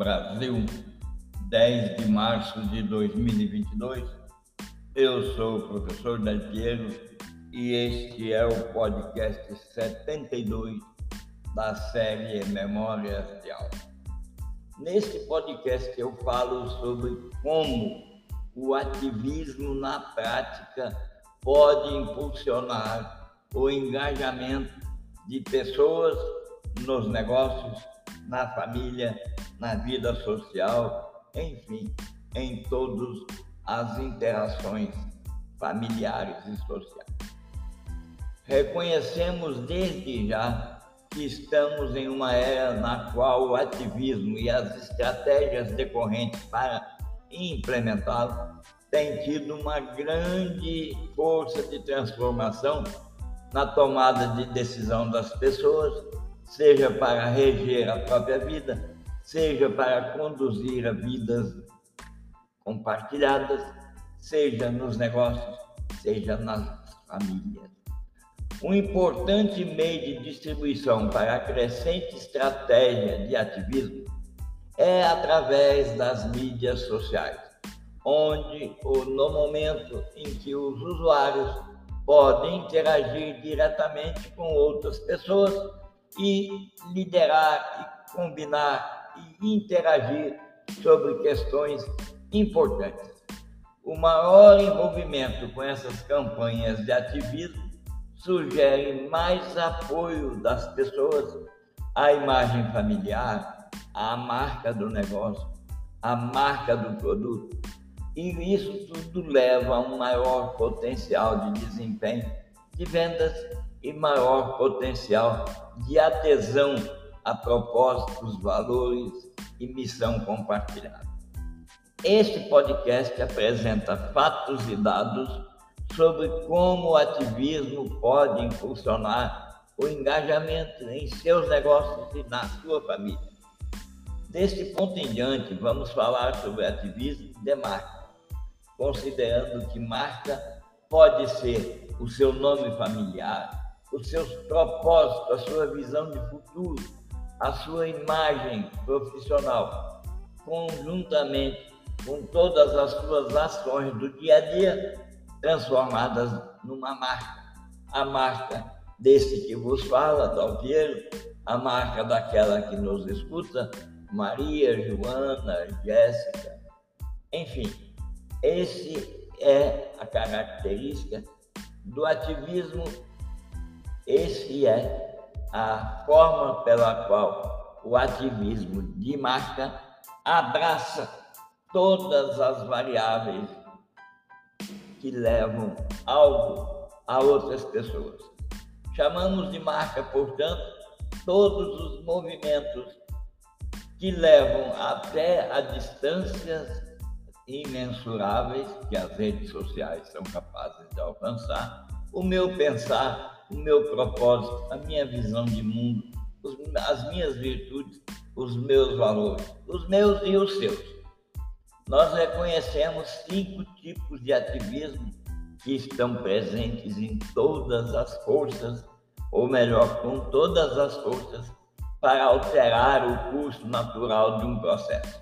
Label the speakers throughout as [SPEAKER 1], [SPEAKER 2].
[SPEAKER 1] Brasil, 10 de março de 2022. Eu sou o professor Del Piero e este é o podcast 72 da série Memórias de Aula. Neste podcast eu falo sobre como o ativismo na prática pode impulsionar o engajamento de pessoas nos negócios, na família, na vida social, enfim, em todas as interações familiares e sociais. Reconhecemos desde já que estamos em uma era na qual o ativismo e as estratégias decorrentes para implementá-lo têm tido uma grande força de transformação na tomada de decisão das pessoas, seja para reger a própria vida, seja para conduzir a vidas compartilhadas, seja nos negócios, seja nas famílias. Um importante meio de distribuição para a crescente estratégia de ativismo é através das mídias sociais, onde, no momento em que os usuários podem interagir diretamente com outras pessoas e liderar e combinar e interagir sobre questões importantes. O maior envolvimento com essas campanhas de ativismo sugere mais apoio das pessoas à imagem familiar, à marca do negócio, à marca do produto. E isso tudo leva a um maior potencial de desempenho de vendas e maior potencial de adesão a propósitos, valores e missão compartilhada. Este podcast apresenta fatos e dados sobre como o ativismo pode impulsionar o engajamento em seus negócios e na sua família. Deste ponto em diante, vamos falar sobre ativismo de marca, considerando que marca pode ser o seu nome familiar, os seus propósitos, a sua visão de futuro, a sua imagem profissional, conjuntamente com todas as suas ações do dia a dia transformadas numa marca. A marca desse que vos fala, Dalpiero, a marca daquela que nos escuta, Maria, Joana, Jéssica, enfim, esse é a característica do ativismo, esse é a forma pela qual o ativismo de marca abraça todas as variáveis que levam algo a outras pessoas. Chamamos de marca, portanto, todos os movimentos que levam até a distâncias imensuráveis que as redes sociais são capazes de alcançar, o meu pensar, o meu propósito, a minha visão de mundo, as minhas virtudes, os meus valores, os meus e os seus nós reconhecemos cinco tipos de ativismo que estão presentes em todas as forças, ou melhor, com todas as forças, para alterar o curso natural de um processo.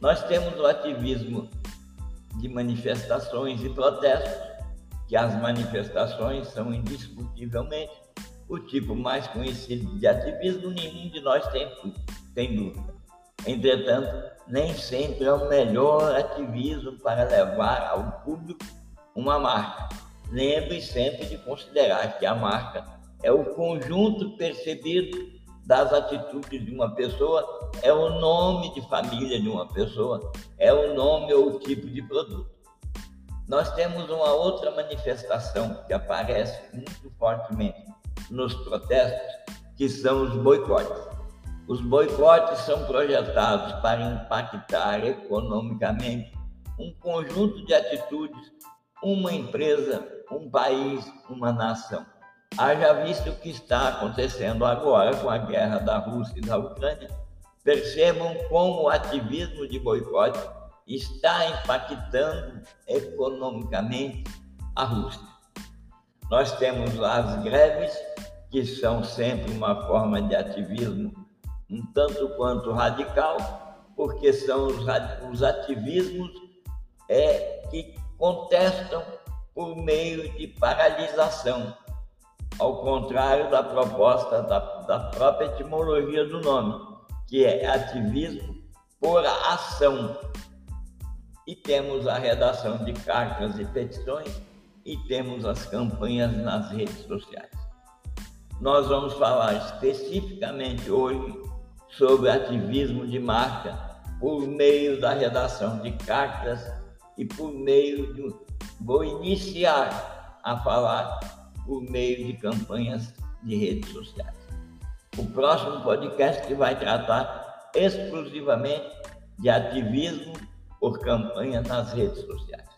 [SPEAKER 1] Nós temos o ativismo de manifestações e protestos, que as manifestações são indiscutivelmente o tipo mais conhecido de ativismo, nenhum de nós tem, tem dúvida. Entretanto, nem sempre é o melhor ativismo para levar ao público uma marca. Lembre sempre de considerar que a marca é o conjunto percebido das atitudes de uma pessoa, é o nome de família de uma pessoa, é o nome ou o tipo de produto. Nós temos uma outra manifestação que aparece muito fortemente nos protestos, que são os boicotes. Os boicotes são projetados para impactar economicamente um conjunto de atitudes, uma empresa, um país, uma nação. Haja visto o que está acontecendo agora com a guerra da Rússia e da Ucrânia, percebam como o ativismo de boicote está impactando economicamente a Rússia. Nós temos as greves, que são sempre uma forma de ativismo um tanto quanto radical, porque são os, os ativismos é, que contestam por meio de paralisação, ao contrário da proposta da, da própria etimologia do nome, que é ativismo por ação. E temos a redação de cartas e petições e temos as campanhas nas redes sociais. Nós vamos falar especificamente hoje sobre ativismo de marca por meio da redação de cartas e por meio de. Vou iniciar a falar por meio de campanhas de redes sociais. O próximo podcast vai tratar exclusivamente de ativismo por campanha nas redes sociais.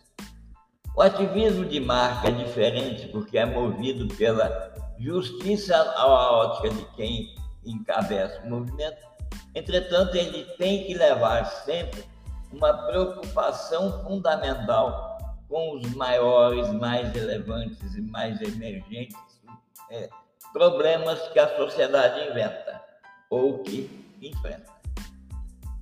[SPEAKER 1] O ativismo de marca é diferente porque é movido pela justiça à ótica de quem encabeça o movimento. Entretanto, ele tem que levar sempre uma preocupação fundamental com os maiores, mais relevantes e mais emergentes é, problemas que a sociedade inventa ou que enfrenta.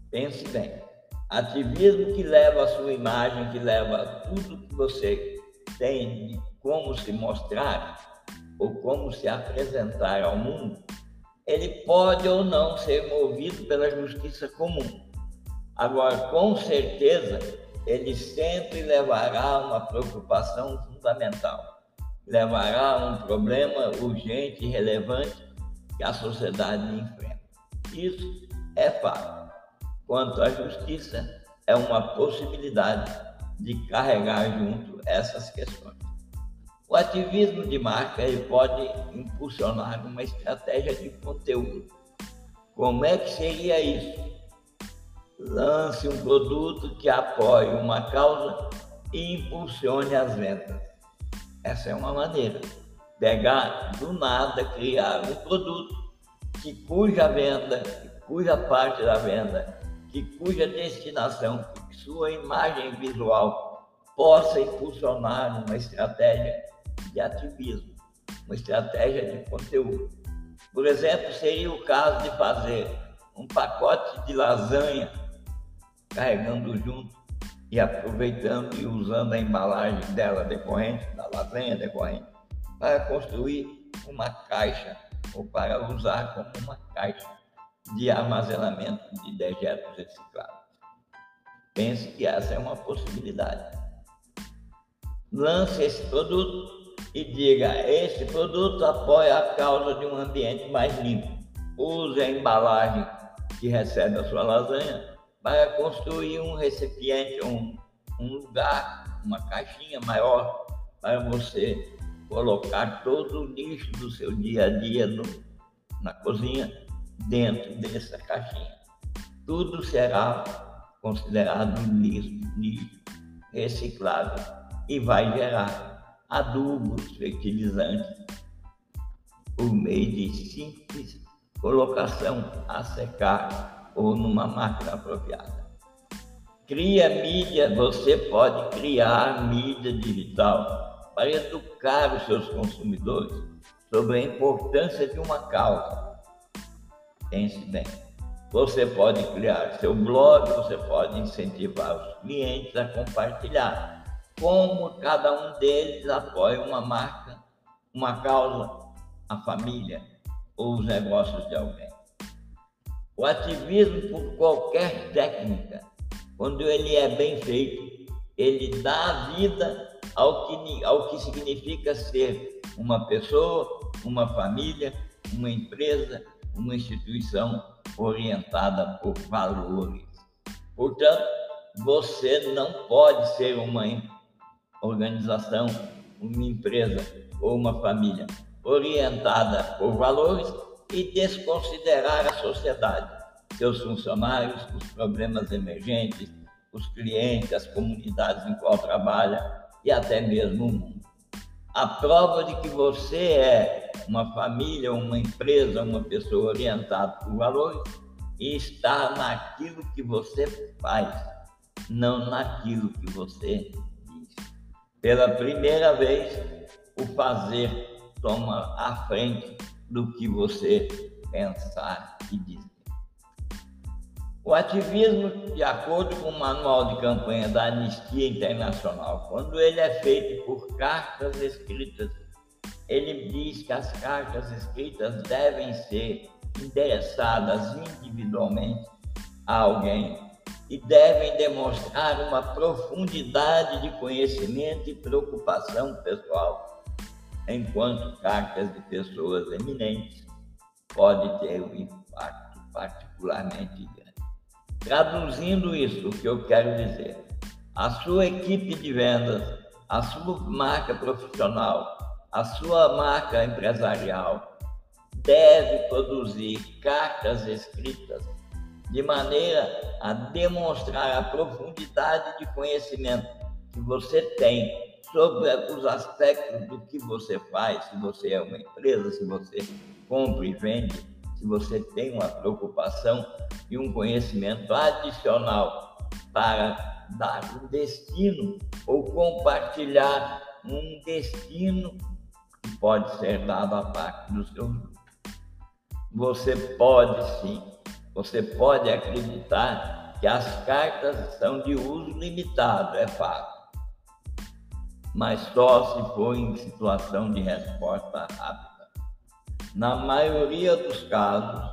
[SPEAKER 1] Pense bem, ativismo que leva a sua imagem, que leva tudo que você tem de como se mostrar ou como se apresentar ao mundo, ele pode ou não ser movido pela justiça comum. Agora, com certeza, ele sempre levará uma preocupação fundamental, levará um problema urgente e relevante que a sociedade enfrenta. Isso é fato. Quanto à justiça, é uma possibilidade de carregar junto essas questões. O ativismo de marca ele pode impulsionar uma estratégia de conteúdo. Como é que seria isso? Lance um produto que apoie uma causa e impulsione as vendas. Essa é uma maneira. Pegar do nada, criar um produto que cuja venda, cuja parte da venda, que cuja destinação, sua imagem visual possa impulsionar uma estratégia de ativismo, uma estratégia de conteúdo. Por exemplo, seria o caso de fazer um pacote de lasanha carregando junto e aproveitando e usando a embalagem dela decorrente, da lasanha decorrente, para construir uma caixa ou para usar como uma caixa de armazenamento de dejetos reciclados. Pense que essa é uma possibilidade. Lance esse produto e diga: esse produto apoia a causa de um ambiente mais limpo. Use a embalagem que recebe a sua lasanha para construir um recipiente, um, um lugar, uma caixinha maior para você colocar todo o lixo do seu dia a dia no, na cozinha dentro dessa caixinha. Tudo será considerado lixo, lixo reciclável e vai gerar adubos, fertilizantes, por meio de simples colocação a secar ou numa máquina apropriada. Cria mídia, você pode criar mídia digital para educar os seus consumidores sobre a importância de uma causa. Pense bem. Você pode criar seu blog, você pode incentivar os clientes a compartilhar como cada um deles apoia uma marca, uma causa, a família ou os negócios de alguém. O ativismo por qualquer técnica, quando ele é bem feito, ele dá vida ao que, ao que significa ser uma pessoa, uma família, uma empresa, uma instituição orientada por valores. Portanto, você não pode ser uma organização, uma empresa ou uma família orientada por valores e desconsiderar a sociedade, seus funcionários, os problemas emergentes, os clientes, as comunidades em qual trabalha e até mesmo o mundo. A prova de que você é uma família, uma empresa, uma pessoa orientada por valores está naquilo que você faz, não naquilo que você diz. Pela primeira vez, o fazer toma a frente do que você pensar e dizer. O ativismo, de acordo com o manual de campanha da Anistia Internacional, quando ele é feito por cartas escritas, ele diz que as cartas escritas devem ser endereçadas individualmente a alguém e devem demonstrar uma profundidade de conhecimento e preocupação pessoal, enquanto cartas de pessoas eminentes podem ter um impacto particularmente grande. Traduzindo isso, o que eu quero dizer, a sua equipe de vendas, a sua marca profissional, a sua marca empresarial deve produzir cartas escritas de maneira a demonstrar a profundidade de conhecimento que você tem sobre os aspectos do que você faz, se você é uma empresa, se você compra e vende, se você tem uma preocupação e um conhecimento adicional para dar um destino ou compartilhar um destino que pode ser dado à parte do seu grupo. Você pode sim, você pode acreditar que as cartas são de uso limitado, é fato, mas só se for em situação de resposta rápida. Na maioria dos casos,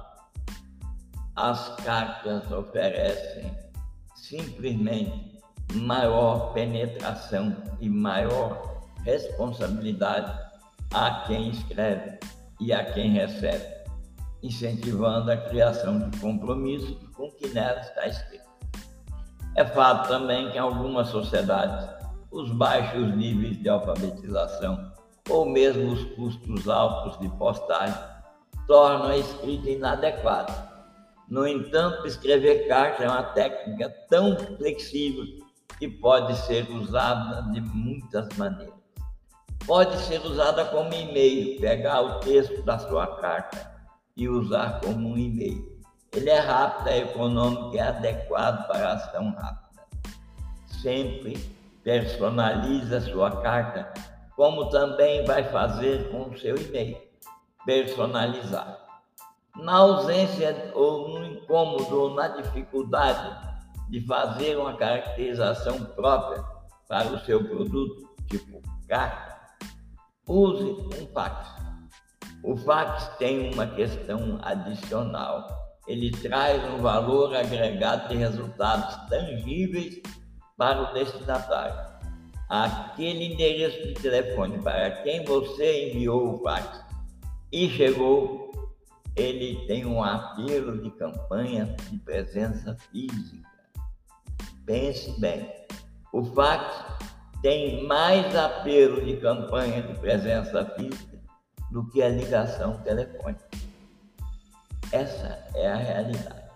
[SPEAKER 1] as cartas oferecem simplesmente maior penetração e maior responsabilidade a quem escreve e a quem recebe, incentivando a criação de compromissos com o que nela está escrito. É fato também que em algumas sociedades, os baixos níveis de alfabetização ou mesmo os custos altos de postagem tornam a escrita inadequada. No entanto, escrever carta é uma técnica tão flexível que pode ser usada de muitas maneiras. Pode ser usada como e-mail, pegar o texto da sua carta e usar como um e-mail. Ele é rápido, é econômico e é adequado para ação rápida. Sempre personalize a sua carta como também vai fazer com o seu e-mail, personalizar. Na ausência ou no incômodo ou na dificuldade de fazer uma caracterização própria para o seu produto, tipo carta, use um fax. O fax tem uma questão adicional. Ele traz um valor agregado de resultados tangíveis para o destinatário aquele endereço de telefone para quem você enviou o fax e chegou, ele tem um apelo de campanha de presença física. Pense bem, o fax tem mais apelo de campanha de presença física do que a ligação telefônica. Essa é a realidade.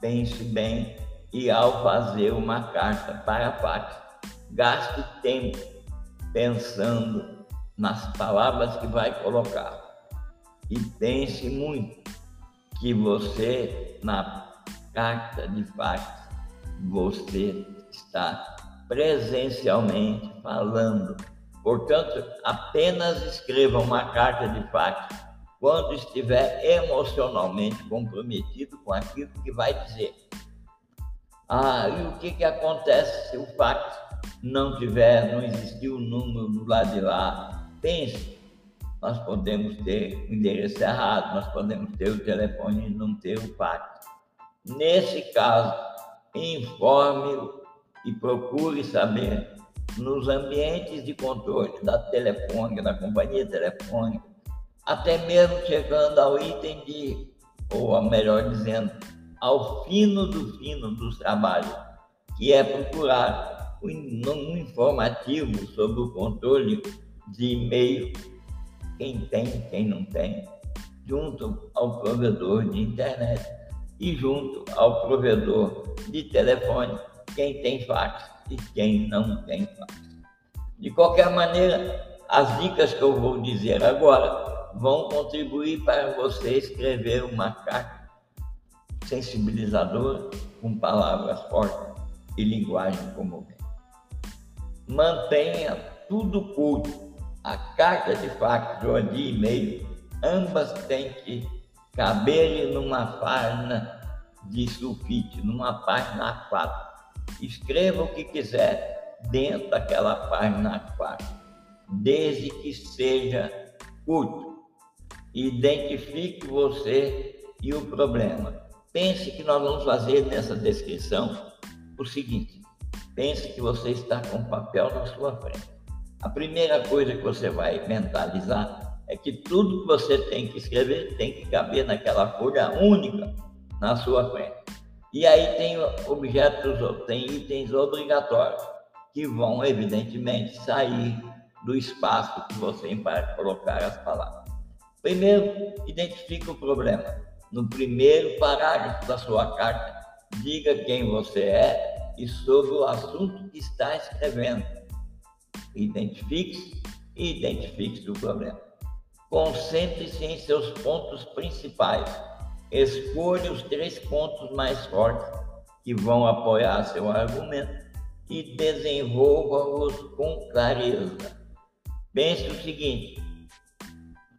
[SPEAKER 1] Pense bem e ao fazer uma carta para fax, gaste tempo pensando nas palavras que vai colocar e pense muito que você, na carta de fax, você está presencialmente falando. Portanto, apenas escreva uma carta de fax quando estiver emocionalmente comprometido com aquilo que vai dizer. Ah, e o que, que acontece se o fax não tiver, não existir o um número do lado de lá, pense, nós podemos ter o endereço errado, nós podemos ter o telefone e não ter o fax. Nesse caso, informe e procure saber nos ambientes de controle da telefônica, da companhia telefônica, até mesmo chegando ao item de, ou melhor dizendo, ao fino do fino dos trabalhos, que é procurar um informativo sobre o controle de e-mail, quem tem, quem não tem, junto ao provedor de internet e junto ao provedor de telefone, quem tem fax e quem não tem fax. De qualquer maneira, as dicas que eu vou dizer agora vão contribuir para você escrever uma carta sensibilizadora com palavras fortes e linguagem comovente mantenha tudo curto. A carta de fax ou de e-mail, ambas têm que caber numa página de sulfite numa página A4. Escreva o que quiser dentro daquela página A4, desde que seja curto. Identifique você e o problema. Pense que nós vamos fazer nessa descrição o seguinte: pense que você está com papel na sua frente. A primeira coisa que você vai mentalizar é que tudo que você tem que escrever tem que caber naquela folha única na sua frente. E aí tem objetos, tem itens obrigatórios que vão, evidentemente, sair do espaço que você vai colocar as palavras. Primeiro, identifique o problema no primeiro parágrafo da sua carta, diga quem você é e sobre o assunto que está escrevendo. Identifique-se e identifique-se o problema. Concentre-se em seus pontos principais. Escolha os três pontos mais fortes que vão apoiar seu argumento e desenvolva-os com clareza. Pense o seguinte: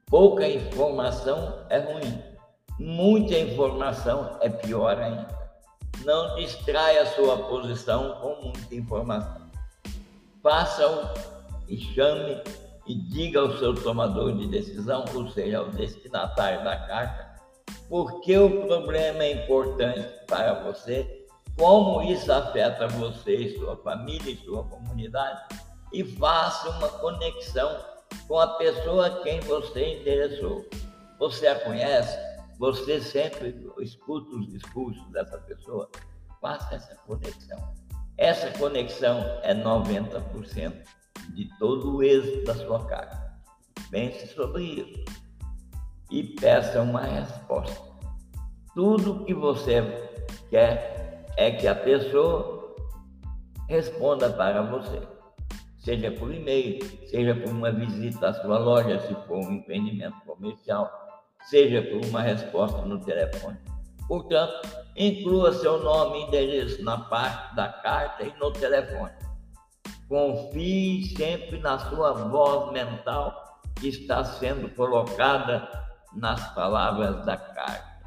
[SPEAKER 1] pouca informação é ruim Muita informação é pior ainda. Não distraia a sua posição com muita informação. Faça-o e chame e diga ao seu tomador de decisão, ou seja, ao destinatário da carta, por que o problema é importante para você, como isso afeta você, sua família e sua comunidade, e faça uma conexão com a pessoa a quem você interessou. Você a conhece? Você sempre escuta os discursos dessa pessoa, faça essa conexão. Essa conexão é 90% de todo o êxito da sua carta. Pense sobre isso e peça uma resposta. Tudo que você quer é que a pessoa responda para você, seja por e-mail, seja por uma visita à sua loja, se for um empreendimento comercial seja por uma resposta no telefone. Portanto, inclua seu nome e endereço na parte da carta e no telefone. Confie sempre na sua voz mental que está sendo colocada nas palavras da carta.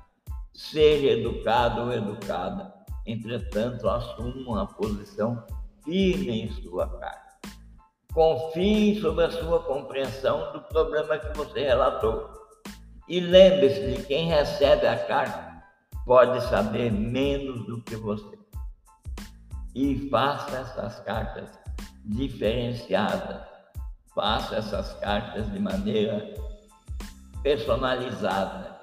[SPEAKER 1] Seja educado ou educada, entretanto, assuma uma posição firme em sua carta. Confie sobre a sua compreensão do problema que você relatou e lembre-se de quem recebe a carta pode saber menos do que você. E faça essas cartas diferenciadas. Faça essas cartas de maneira personalizada.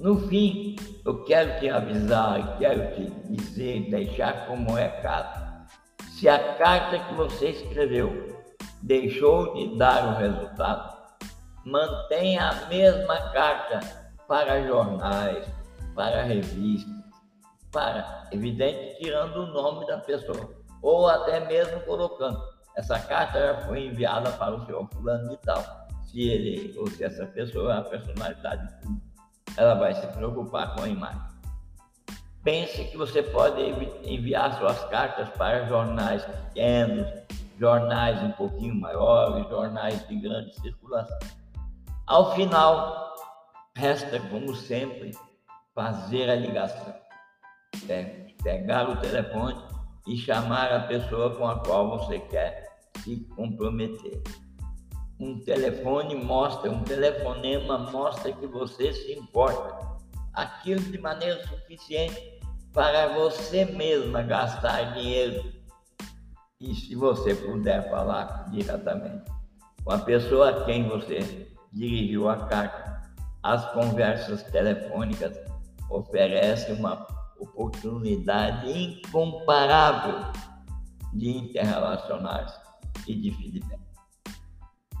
[SPEAKER 1] No fim, eu quero te avisar, quero te dizer, deixar como recado. Se a carta que você escreveu deixou de dar o resultado, mantenha a mesma carta para jornais, para revistas, para, evidente, tirando o nome da pessoa, ou até mesmo colocando. Essa carta já foi enviada para o senhor fulano de tal. Se ele ou se essa pessoa é uma personalidade ela vai se preocupar com a imagem. Pense que você pode enviar suas cartas para jornais pequenos, jornais um pouquinho maiores, jornais de grande circulação. Ao final, resta, como sempre, fazer a ligação. É, pegar o telefone e chamar a pessoa com a qual você quer se comprometer. Um telefone mostra, um telefonema mostra que você se importa. Aquilo de maneira suficiente para você mesma gastar dinheiro. E se você puder falar diretamente com a pessoa a quem você dirigiu a carta. As conversas telefônicas oferecem uma oportunidade incomparável de interrelacionar-se e de feedback.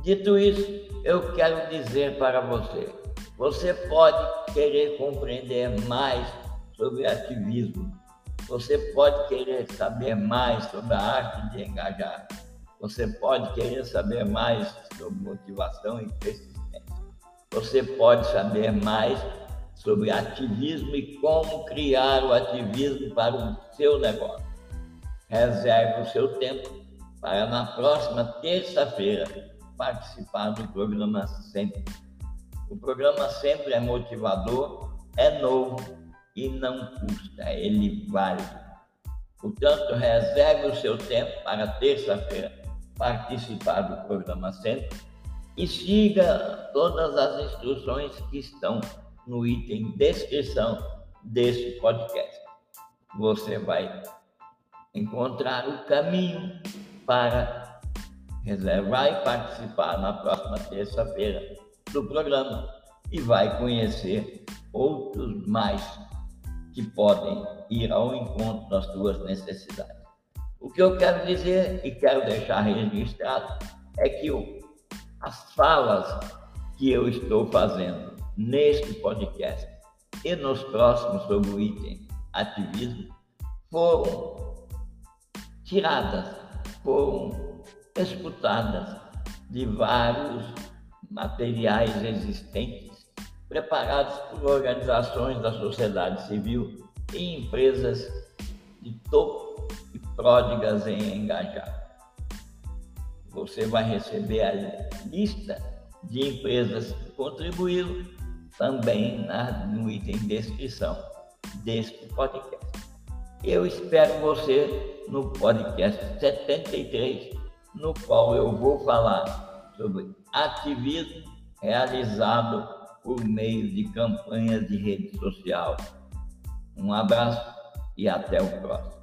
[SPEAKER 1] Dito isso, eu quero dizer para você: você pode querer compreender mais sobre ativismo, você pode querer saber mais sobre a arte de engajar, você pode querer saber mais sobre motivação e persistência você pode saber mais sobre ativismo e como criar o ativismo para o seu negócio. Reserve o seu tempo para na próxima terça-feira participar do programa Sempre. O programa Sempre é motivador, é novo e não custa, ele vale. Portanto, reserve o seu tempo para terça-feira participar do programa Centro e siga todas as instruções que estão no item descrição deste podcast. Você vai encontrar o caminho para reservar e participar na próxima terça-feira do programa e vai conhecer outros mais que podem ir ao encontro das suas necessidades. O que eu quero dizer e quero deixar registrado é que as falas que eu estou fazendo neste podcast e nos próximos sobre o item ativismo foram tiradas, foram escutadas de vários materiais existentes preparados por organizações da sociedade civil e empresas de topo e pródigas em engajar. Você vai receber a lista de empresas que contribuíram também na, no item descrição deste podcast. Eu espero você no podcast 73, no qual eu vou falar sobre ativismo realizado por meio de campanhas de rede social. Um abraço e até o próximo.